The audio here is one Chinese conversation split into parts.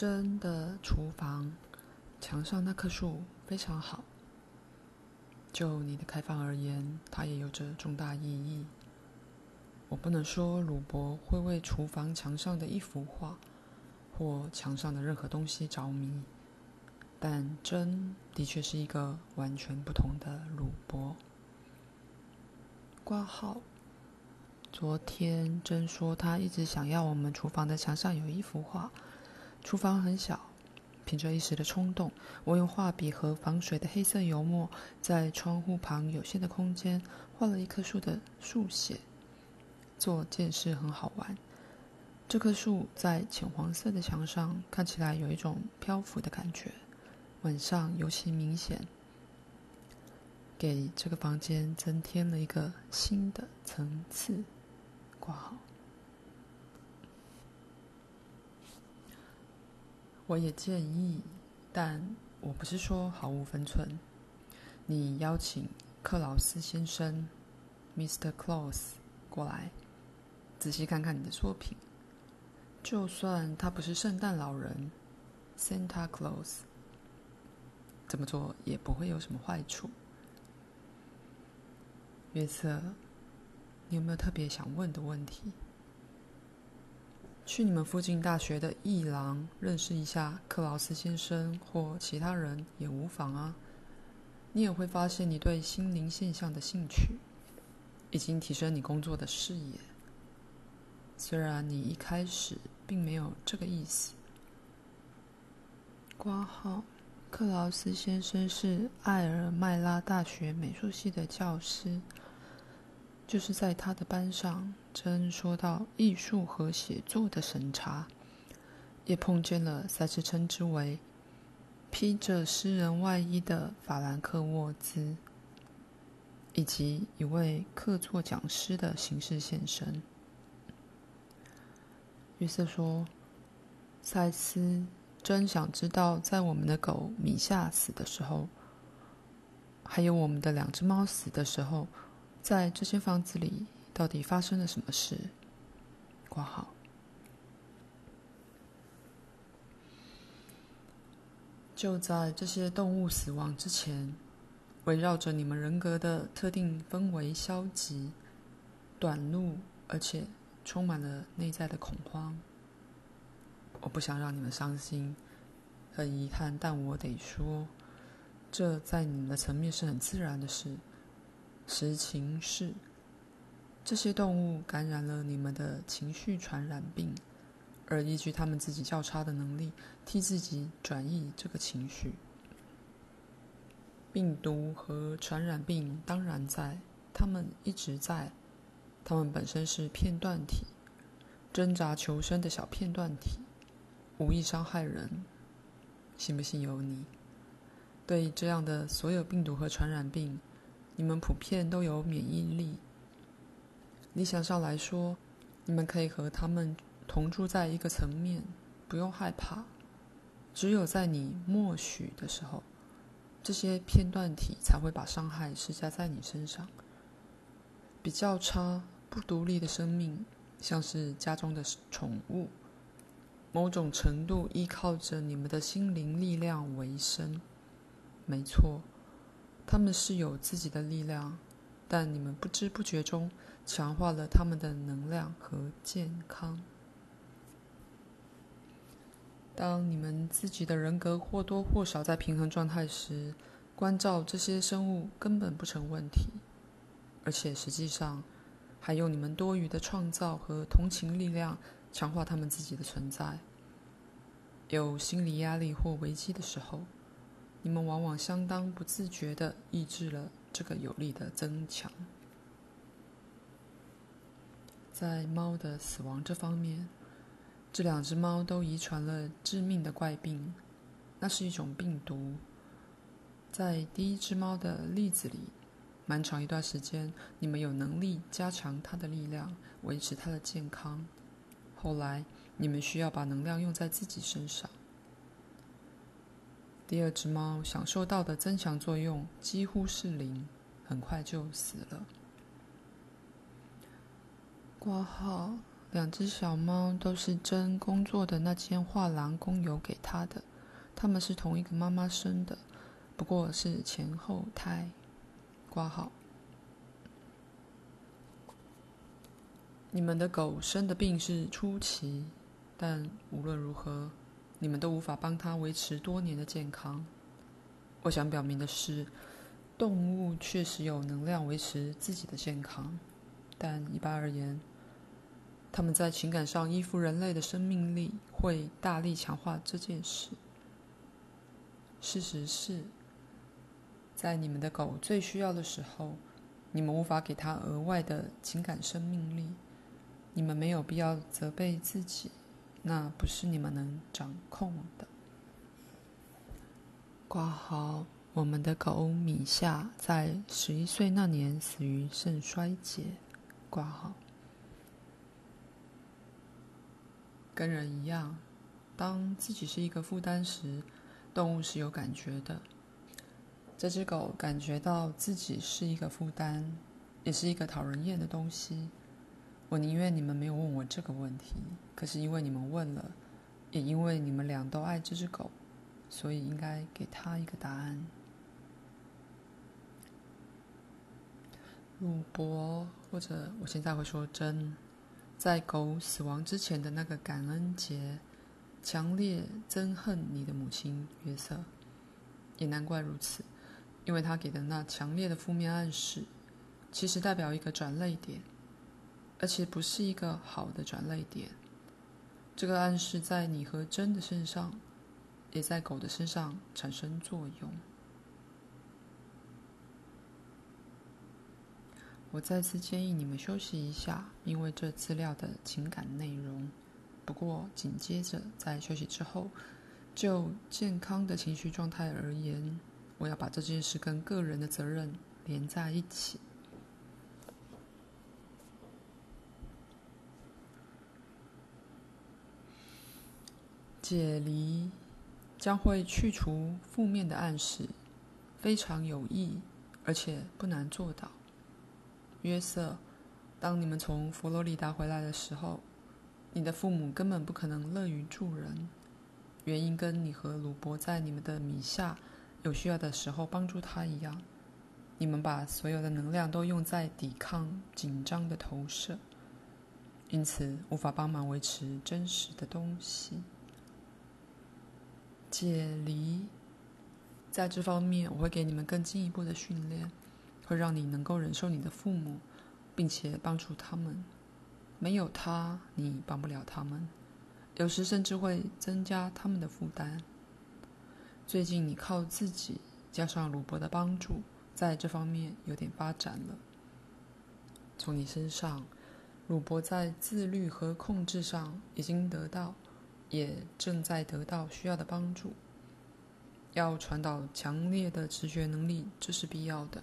真的厨房墙上那棵树非常好。就你的开放而言，它也有着重大意义。我不能说鲁伯会为厨房墙上的一幅画或墙上的任何东西着迷，但珍的确是一个完全不同的鲁伯。挂号。昨天珍说她一直想要我们厨房的墙上有一幅画。厨房很小，凭着一时的冲动，我用画笔和防水的黑色油墨，在窗户旁有限的空间画了一棵树的速写。做件事很好玩。这棵树在浅黄色的墙上看起来有一种漂浮的感觉，晚上尤其明显，给这个房间增添了一个新的层次。挂号。我也建议，但我不是说毫无分寸。你邀请克劳斯先生 （Mr. Claus） 过来。仔细看看你的作品，就算他不是圣诞老人 （Santa Claus），这么做也不会有什么坏处。约瑟，你有没有特别想问的问题？去你们附近大学的艺廊认识一下克劳斯先生或其他人也无妨啊。你也会发现你对心灵现象的兴趣，已经提升你工作的视野。虽然你一开始并没有这个意思。括号，克劳斯先生是艾尔麦拉大学美术系的教师，就是在他的班上，真说到艺术和写作的审查，也碰见了赛斯称之为披着诗人外衣的法兰克沃兹，以及一位客座讲师的形式现身。约瑟说：“赛斯真想知道，在我们的狗米夏死的时候，还有我们的两只猫死的时候，在这间房子里到底发生了什么事？”括号。就在这些动物死亡之前，围绕着你们人格的特定氛围消极、短路，而且。充满了内在的恐慌。我不想让你们伤心，很遗憾，但我得说，这在你们的层面是很自然的事。实情是，这些动物感染了你们的情绪传染病，而依据他们自己较差的能力，替自己转移这个情绪。病毒和传染病当然在，他们一直在。他们本身是片段体，挣扎求生的小片段体，无意伤害人。信不信由你。对这样的所有病毒和传染病，你们普遍都有免疫力。理想上来说，你们可以和他们同住在一个层面，不用害怕。只有在你默许的时候，这些片段体才会把伤害施加在你身上。比较差、不独立的生命，像是家中的宠物，某种程度依靠着你们的心灵力量为生。没错，他们是有自己的力量，但你们不知不觉中强化了他们的能量和健康。当你们自己的人格或多或少在平衡状态时，关照这些生物根本不成问题。而且实际上，还用你们多余的创造和同情力量强化他们自己的存在。有心理压力或危机的时候，你们往往相当不自觉地抑制了这个有力的增强。在猫的死亡这方面，这两只猫都遗传了致命的怪病，那是一种病毒。在第一只猫的例子里。蛮长一段时间，你们有能力加强它的力量，维持它的健康。后来，你们需要把能量用在自己身上。第二只猫享受到的增强作用几乎是零，很快就死了。挂号，两只小猫都是真工作的那间画廊工友给他的，他们是同一个妈妈生的，不过是前后胎。挂号。你们的狗生的病是初期，但无论如何，你们都无法帮它维持多年的健康。我想表明的是，动物确实有能量维持自己的健康，但一般而言，他们在情感上依附人类的生命力，会大力强化这件事。事实是，在你们的狗最需要的时候，你们无法给它额外的情感生命力。你们没有必要责备自己，那不是你们能掌控的。挂号，我们的狗米夏在十一岁那年死于肾衰竭。挂号，跟人一样，当自己是一个负担时，动物是有感觉的。这只狗感觉到自己是一个负担，也是一个讨人厌的东西。我宁愿你们没有问我这个问题，可是因为你们问了，也因为你们俩都爱这只狗。所以应该给他一个答案。鲁伯，或者我现在会说珍，在狗死亡之前的那个感恩节，强烈憎恨你的母亲约瑟。也难怪如此，因为他给的那强烈的负面暗示，其实代表一个转泪点，而且不是一个好的转泪点。这个暗示在你和珍的身上。也在狗的身上产生作用。我再次建议你们休息一下，因为这资料的情感内容。不过紧接着在休息之后，就健康的情绪状态而言，我要把这件事跟个人的责任连在一起。解离。将会去除负面的暗示，非常有益，而且不难做到。约瑟，当你们从佛罗里达回来的时候，你的父母根本不可能乐于助人，原因跟你和鲁伯在你们的米夏有需要的时候帮助他一样，你们把所有的能量都用在抵抗紧张的投射，因此无法帮忙维持真实的东西。解离，在这方面我会给你们更进一步的训练，会让你能够忍受你的父母，并且帮助他们。没有他，你帮不了他们，有时甚至会增加他们的负担。最近你靠自己，加上鲁伯的帮助，在这方面有点发展了。从你身上，鲁伯在自律和控制上已经得到。也正在得到需要的帮助。要传导强烈的直觉能力，这是必要的。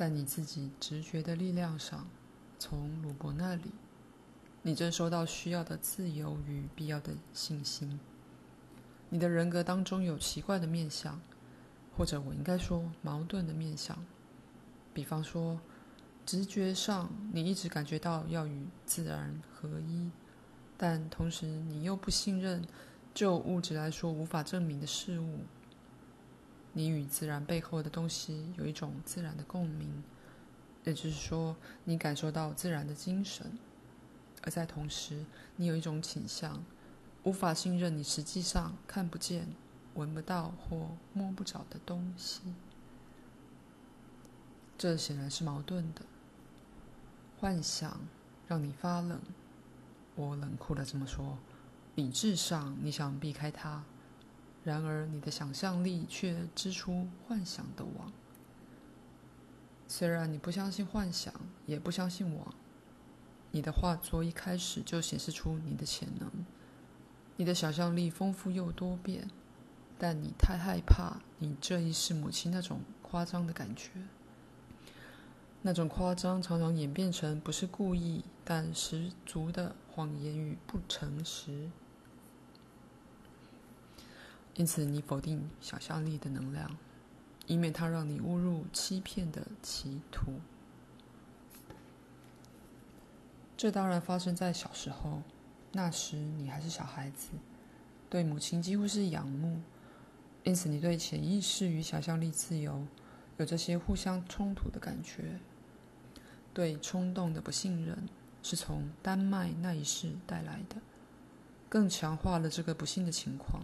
在你自己直觉的力量上，从鲁伯那里，你正收到需要的自由与必要的信心。你的人格当中有奇怪的面相，或者我应该说矛盾的面相。比方说，直觉上你一直感觉到要与自然合一。但同时，你又不信任就物质来说无法证明的事物。你与自然背后的东西有一种自然的共鸣，也就是说，你感受到自然的精神。而在同时，你有一种倾向，无法信任你实际上看不见、闻不到或摸不着的东西。这显然是矛盾的。幻想让你发冷。我冷酷的这么说：“理智上，你想避开它；然而，你的想象力却织出幻想的网。虽然你不相信幻想，也不相信网，你的画作一开始就显示出你的潜能。你的想象力丰富又多变，但你太害怕你这一世母亲那种夸张的感觉。”那种夸张常常演变成不是故意，但十足的谎言与不诚实。因此，你否定想象力的能量，以免它让你误入欺骗的歧途。这当然发生在小时候，那时你还是小孩子，对母亲几乎是仰慕，因此你对潜意识与想象力自由有这些互相冲突的感觉。对冲动的不信任是从丹麦那一世带来的，更强化了这个不幸的情况。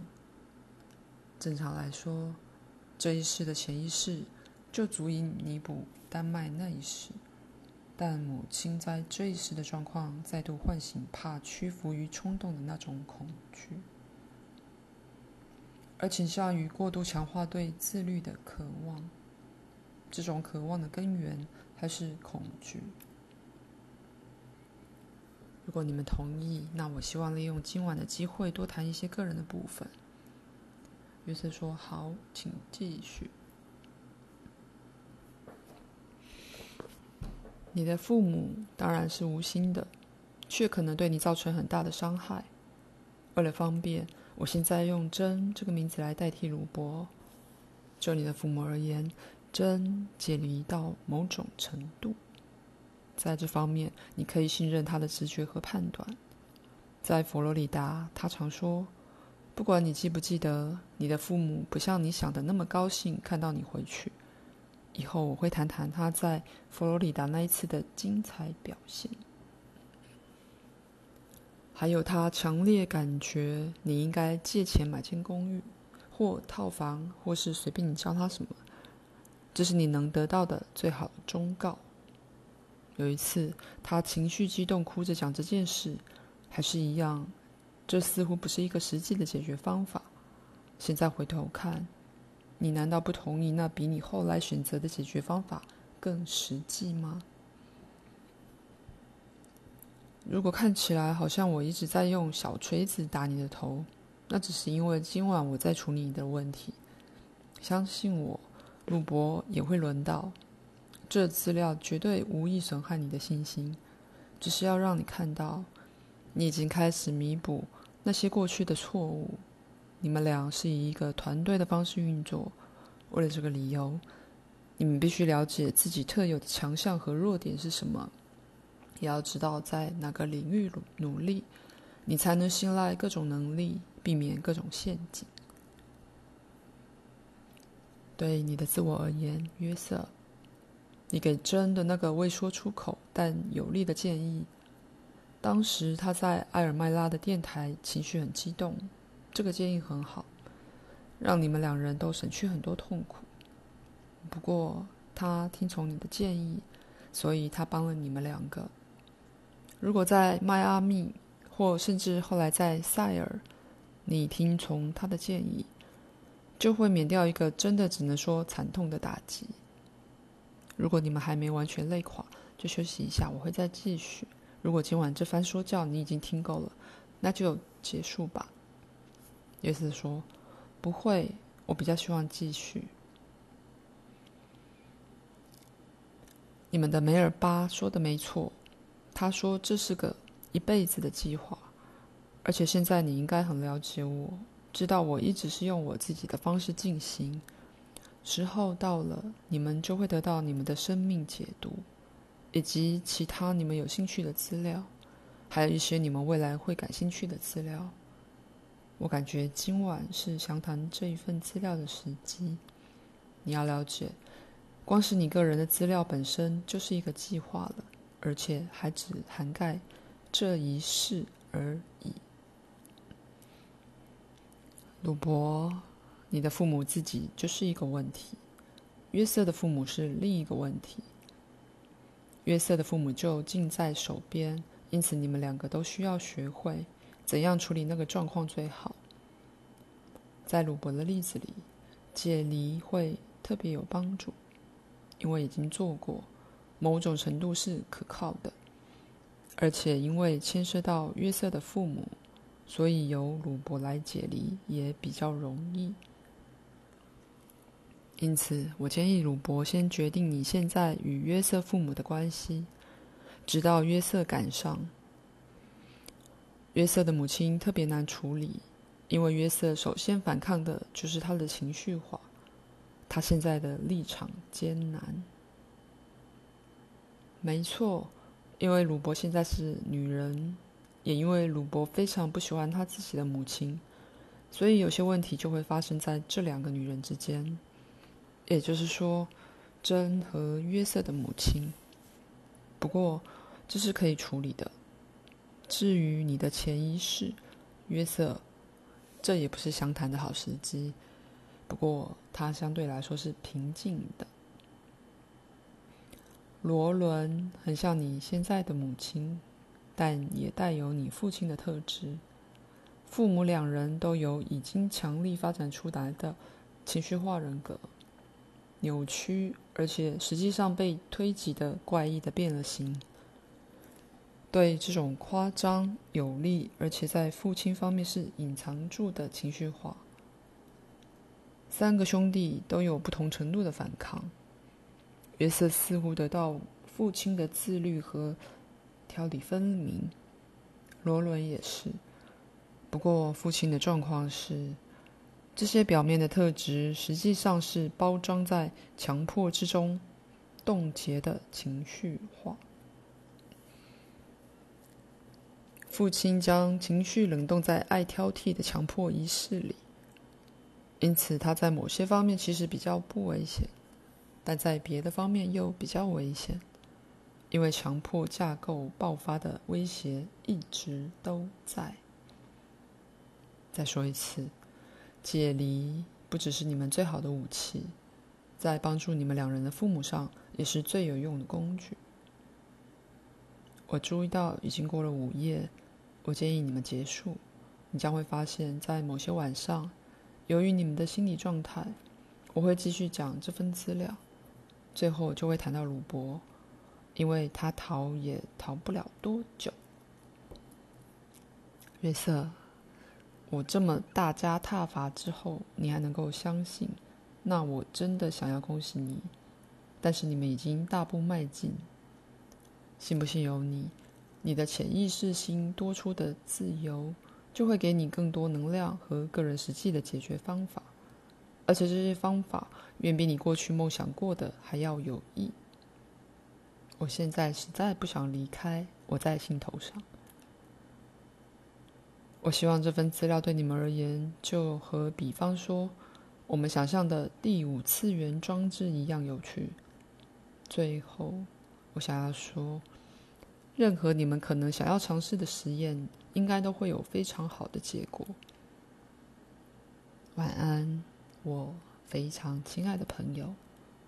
正常来说，这一世的潜意识就足以弥补丹麦那一世。但母亲在这一世的状况，再度唤醒怕屈服于冲动的那种恐惧，而倾向于过度强化对自律的渴望。这种渴望的根源还是恐惧。如果你们同意，那我希望利用今晚的机会多谈一些个人的部分。约瑟说：“好，请继续。”你的父母当然是无心的，却可能对你造成很大的伤害。为了方便，我现在用“真”这个名字来代替鲁伯。就你的父母而言，真解离到某种程度，在这方面，你可以信任他的直觉和判断。在佛罗里达，他常说：“不管你记不记得，你的父母不像你想的那么高兴看到你回去。”以后我会谈谈他在佛罗里达那一次的精彩表现，还有他强烈感觉你应该借钱买间公寓或套房，或是随便你叫他什么，这是你能得到的最好的忠告。有一次，他情绪激动，哭着讲这件事，还是一样，这似乎不是一个实际的解决方法。现在回头看。你难道不同意那比你后来选择的解决方法更实际吗？如果看起来好像我一直在用小锤子打你的头，那只是因为今晚我在处理你的问题。相信我，鲁伯也会轮到。这资料绝对无意损害你的信心，只是要让你看到，你已经开始弥补那些过去的错误。你们俩是以一个团队的方式运作，为了这个理由，你们必须了解自己特有的强项和弱点是什么，也要知道在哪个领域努力，你才能信赖各种能力，避免各种陷阱。对你的自我而言，约瑟，你给珍的那个未说出口但有力的建议，当时他在埃尔麦拉的电台情绪很激动。这个建议很好，让你们两人都省去很多痛苦。不过他听从你的建议，所以他帮了你们两个。如果在迈阿密，或甚至后来在塞尔，你听从他的建议，就会免掉一个真的只能说惨痛的打击。如果你们还没完全累垮，就休息一下，我会再继续。如果今晚这番说教你已经听够了，那就结束吧。约瑟说：“不会，我比较希望继续。”你们的梅尔巴说的没错，他说这是个一辈子的计划，而且现在你应该很了解我，知道我一直是用我自己的方式进行。时候到了，你们就会得到你们的生命解读，以及其他你们有兴趣的资料，还有一些你们未来会感兴趣的资料。我感觉今晚是详谈这一份资料的时机。你要了解，光是你个人的资料本身就是一个计划了，而且还只涵盖这一世而已。鲁伯，你的父母自己就是一个问题，约瑟的父母是另一个问题。约瑟的父母就近在手边，因此你们两个都需要学会。怎样处理那个状况最好？在鲁伯的例子里，解离会特别有帮助，因为已经做过，某种程度是可靠的，而且因为牵涉到约瑟的父母，所以由鲁伯来解离也比较容易。因此，我建议鲁伯先决定你现在与约瑟父母的关系，直到约瑟赶上。约瑟的母亲特别难处理，因为约瑟首先反抗的就是他的情绪化。他现在的立场艰难。没错，因为鲁伯现在是女人，也因为鲁伯非常不喜欢他自己的母亲，所以有些问题就会发生在这两个女人之间。也就是说，珍和约瑟的母亲。不过，这是可以处理的。至于你的潜意识，约瑟，这也不是相谈的好时机。不过，他相对来说是平静的。罗伦很像你现在的母亲，但也带有你父亲的特质。父母两人都有已经强力发展出来的情绪化人格，扭曲而且实际上被推挤的怪异的变了形。对这种夸张有力，而且在父亲方面是隐藏住的情绪化，三个兄弟都有不同程度的反抗。约瑟似乎得到父亲的自律和条理分明，罗伦也是。不过，父亲的状况是，这些表面的特质实际上是包装在强迫之中，冻结的情绪化。父亲将情绪冷冻在爱挑剔的强迫仪式里，因此他在某些方面其实比较不危险。但在别的方面又比较危险，因为强迫架构爆发的威胁一直都在。再说一次，解离不只是你们最好的武器，在帮助你们两人的父母上也是最有用的工具。我注意到已经过了午夜，我建议你们结束。你将会发现，在某些晚上，由于你们的心理状态，我会继续讲这份资料。最后就会谈到鲁伯，因为他逃也逃不了多久。约瑟，我这么大加挞伐之后，你还能够相信，那我真的想要恭喜你。但是你们已经大步迈进，信不信由你。你的潜意识心多出的自由，就会给你更多能量和个人实际的解决方法。而且这些方法远比你过去梦想过的还要有益。我现在实在不想离开，我在心头上。我希望这份资料对你们而言，就和比方说我们想象的第五次元装置一样有趣。最后，我想要说，任何你们可能想要尝试的实验，应该都会有非常好的结果。晚安。我非常亲爱的朋友，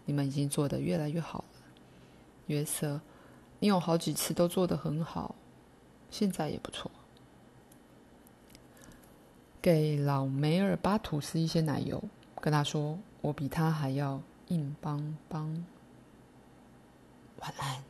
你们已经做得越来越好了。约瑟，你有好几次都做得很好，现在也不错。给老梅尔巴吐司一些奶油跟他说我比他还要硬邦邦。晚安